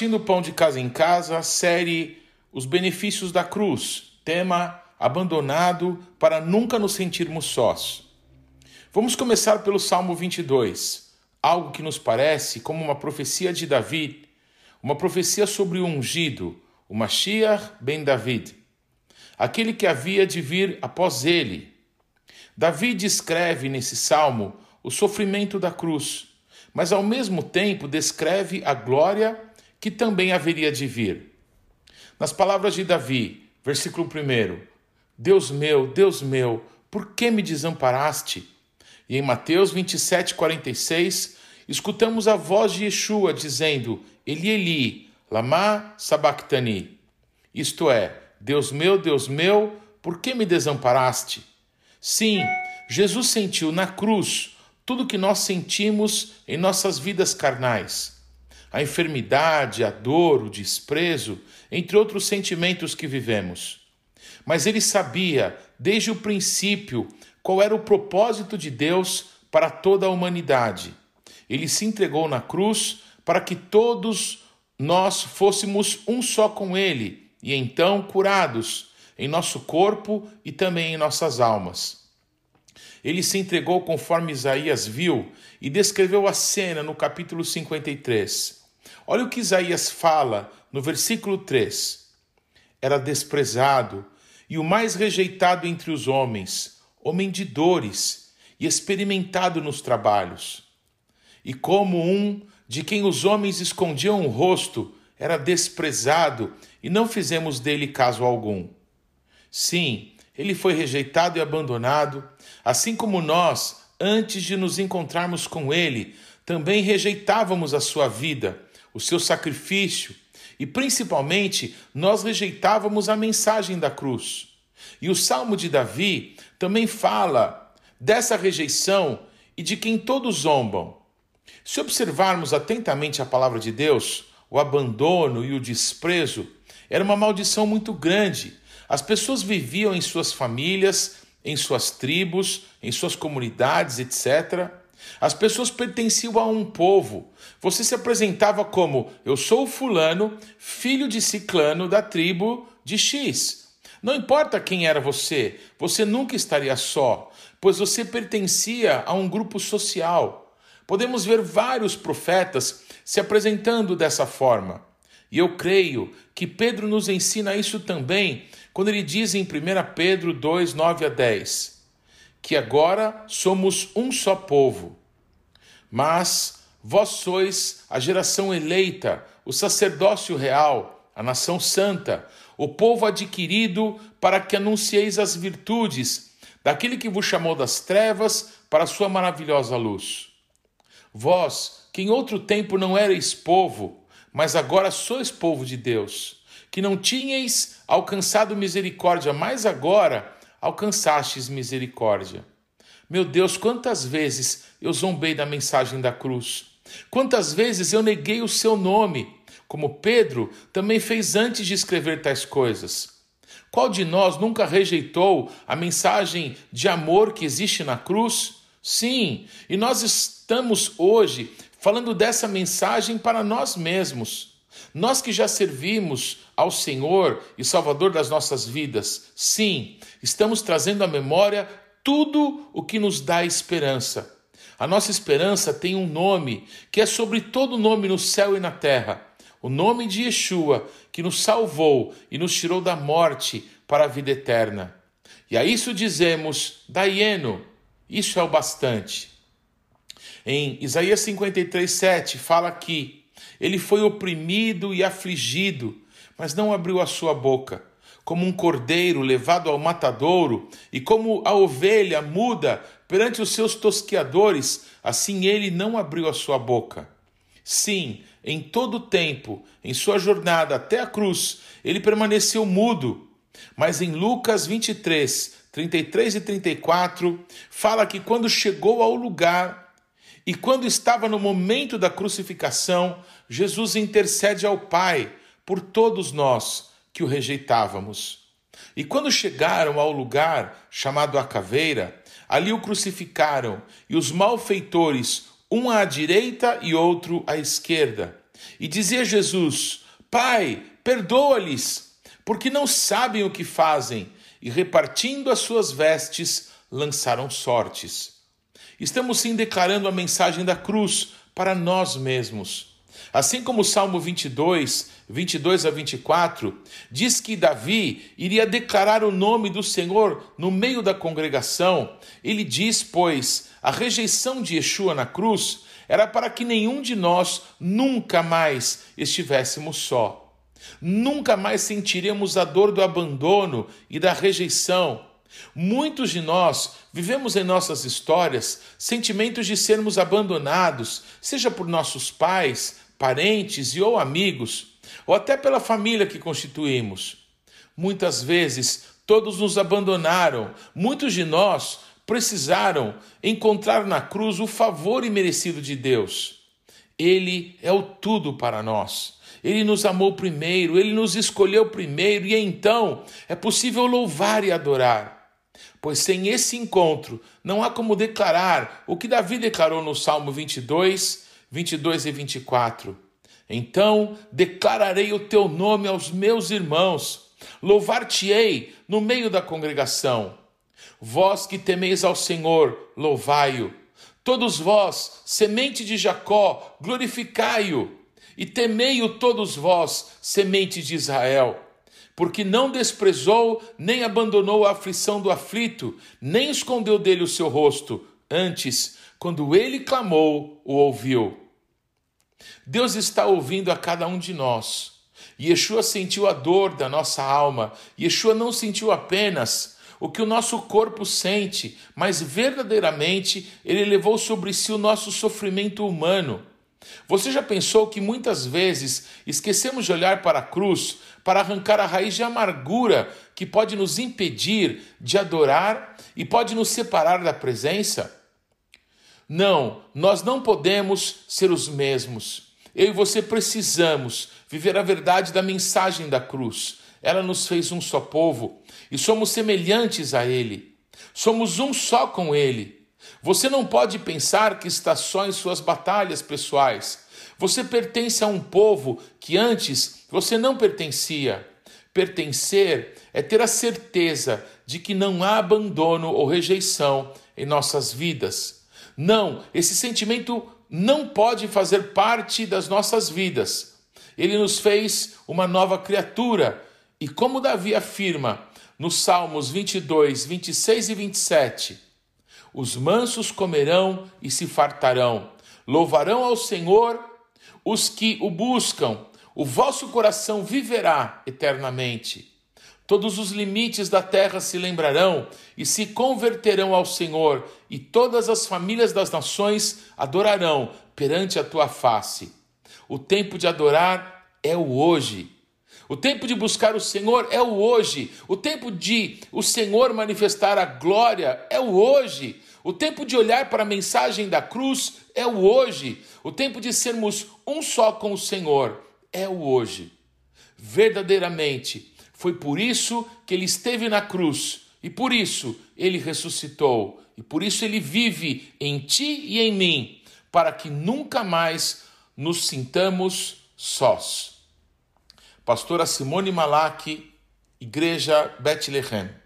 Partindo pão de casa em casa, série Os benefícios da cruz, tema abandonado para nunca nos sentirmos sós. Vamos começar pelo Salmo 22, algo que nos parece como uma profecia de Davi, uma profecia sobre o ungido, o Mashiach ben David, aquele que havia de vir após ele. Davi descreve nesse salmo o sofrimento da cruz, mas ao mesmo tempo descreve a glória que também haveria de vir. Nas palavras de Davi, versículo 1: Deus meu, Deus meu, por que me desamparaste? E em Mateus 27, 46, escutamos a voz de Yeshua dizendo: Eli, Eli, lama sabachthani. Isto é, Deus meu, Deus meu, por que me desamparaste? Sim, Jesus sentiu na cruz tudo que nós sentimos em nossas vidas carnais. A enfermidade, a dor, o desprezo, entre outros sentimentos que vivemos. Mas ele sabia, desde o princípio, qual era o propósito de Deus para toda a humanidade. Ele se entregou na cruz para que todos nós fôssemos um só com Ele e então curados em nosso corpo e também em nossas almas. Ele se entregou conforme Isaías viu e descreveu a cena no capítulo 53. Olha o que Isaías fala no versículo 3. Era desprezado e o mais rejeitado entre os homens, homem de dores e experimentado nos trabalhos. E como um de quem os homens escondiam o rosto, era desprezado e não fizemos dele caso algum. Sim, ele foi rejeitado e abandonado, assim como nós, antes de nos encontrarmos com ele, também rejeitávamos a sua vida, o seu sacrifício, e principalmente nós rejeitávamos a mensagem da cruz. E o Salmo de Davi também fala dessa rejeição e de quem todos zombam. Se observarmos atentamente a palavra de Deus, o abandono e o desprezo era uma maldição muito grande as pessoas viviam em suas famílias, em suas tribos, em suas comunidades, etc. As pessoas pertenciam a um povo. Você se apresentava como: Eu sou Fulano, filho de Ciclano da tribo de X. Não importa quem era você, você nunca estaria só, pois você pertencia a um grupo social. Podemos ver vários profetas se apresentando dessa forma. E eu creio que Pedro nos ensina isso também quando ele diz em 1 Pedro 2, 9 a 10, que agora somos um só povo, mas vós sois a geração eleita, o sacerdócio real, a nação santa, o povo adquirido para que anuncieis as virtudes daquele que vos chamou das trevas para a sua maravilhosa luz. Vós, que em outro tempo não erais povo, mas agora sois povo de Deus que não tinhais alcançado misericórdia, mas agora alcançastes misericórdia. Meu Deus, quantas vezes eu zombei da mensagem da cruz, quantas vezes eu neguei o seu nome, como Pedro também fez antes de escrever tais coisas. Qual de nós nunca rejeitou a mensagem de amor que existe na cruz? Sim, e nós estamos hoje falando dessa mensagem para nós mesmos. Nós que já servimos ao Senhor e Salvador das nossas vidas, sim, estamos trazendo à memória tudo o que nos dá esperança. A nossa esperança tem um nome que é sobre todo nome no céu e na terra. O nome de Yeshua, que nos salvou e nos tirou da morte para a vida eterna. E a isso dizemos, Daieno, isso é o bastante. Em Isaías 53, 7, fala que ele foi oprimido e afligido, mas não abriu a sua boca. Como um cordeiro levado ao matadouro, e como a ovelha muda perante os seus tosqueadores, assim ele não abriu a sua boca. Sim, em todo o tempo, em sua jornada até a cruz, ele permaneceu mudo. Mas em Lucas 23, 33 e 34, fala que quando chegou ao lugar e quando estava no momento da crucificação, Jesus intercede ao Pai por todos nós que o rejeitávamos. E quando chegaram ao lugar chamado a caveira, ali o crucificaram, e os malfeitores, um à direita e outro à esquerda. E dizia Jesus: Pai, perdoa-lhes, porque não sabem o que fazem. E repartindo as suas vestes, lançaram sortes. Estamos sim declarando a mensagem da cruz para nós mesmos. Assim como o Salmo 22, 22 a 24, diz que Davi iria declarar o nome do Senhor no meio da congregação, ele diz, pois, a rejeição de Yeshua na cruz era para que nenhum de nós nunca mais estivéssemos só. Nunca mais sentiremos a dor do abandono e da rejeição. Muitos de nós vivemos em nossas histórias sentimentos de sermos abandonados, seja por nossos pais, parentes e ou amigos, ou até pela família que constituímos. Muitas vezes todos nos abandonaram, muitos de nós precisaram encontrar na cruz o favor imerecido de Deus. Ele é o tudo para nós. Ele nos amou primeiro, ele nos escolheu primeiro e então é possível louvar e adorar. Pois sem esse encontro não há como declarar o que Davi declarou no Salmo 22, 22 e 24. Então declararei o teu nome aos meus irmãos, louvar-te-ei no meio da congregação. Vós que temeis ao Senhor, louvai-o. Todos vós, semente de Jacó, glorificai-o. E temei-o todos vós, semente de Israel. Porque não desprezou, nem abandonou a aflição do aflito, nem escondeu dele o seu rosto. Antes, quando ele clamou, o ouviu. Deus está ouvindo a cada um de nós. Yeshua sentiu a dor da nossa alma. Yeshua não sentiu apenas o que o nosso corpo sente, mas verdadeiramente ele levou sobre si o nosso sofrimento humano. Você já pensou que muitas vezes esquecemos de olhar para a cruz para arrancar a raiz de amargura que pode nos impedir de adorar e pode nos separar da presença? Não, nós não podemos ser os mesmos. Eu e você precisamos viver a verdade da mensagem da cruz. Ela nos fez um só povo e somos semelhantes a Ele. Somos um só com Ele. Você não pode pensar que está só em suas batalhas pessoais. Você pertence a um povo que antes você não pertencia. Pertencer é ter a certeza de que não há abandono ou rejeição em nossas vidas. Não, esse sentimento não pode fazer parte das nossas vidas. Ele nos fez uma nova criatura e como Davi afirma nos Salmos 22, 26 e 27, os mansos comerão e se fartarão, louvarão ao Senhor os que o buscam, o vosso coração viverá eternamente. Todos os limites da terra se lembrarão e se converterão ao Senhor, e todas as famílias das nações adorarão perante a tua face. O tempo de adorar é o hoje. O tempo de buscar o Senhor é o hoje. O tempo de o Senhor manifestar a glória é o hoje. O tempo de olhar para a mensagem da cruz é o hoje. O tempo de sermos um só com o Senhor é o hoje. Verdadeiramente, foi por isso que ele esteve na cruz e por isso ele ressuscitou e por isso ele vive em ti e em mim, para que nunca mais nos sintamos sós. Pastora Simone Malak, Igreja Bethlehem.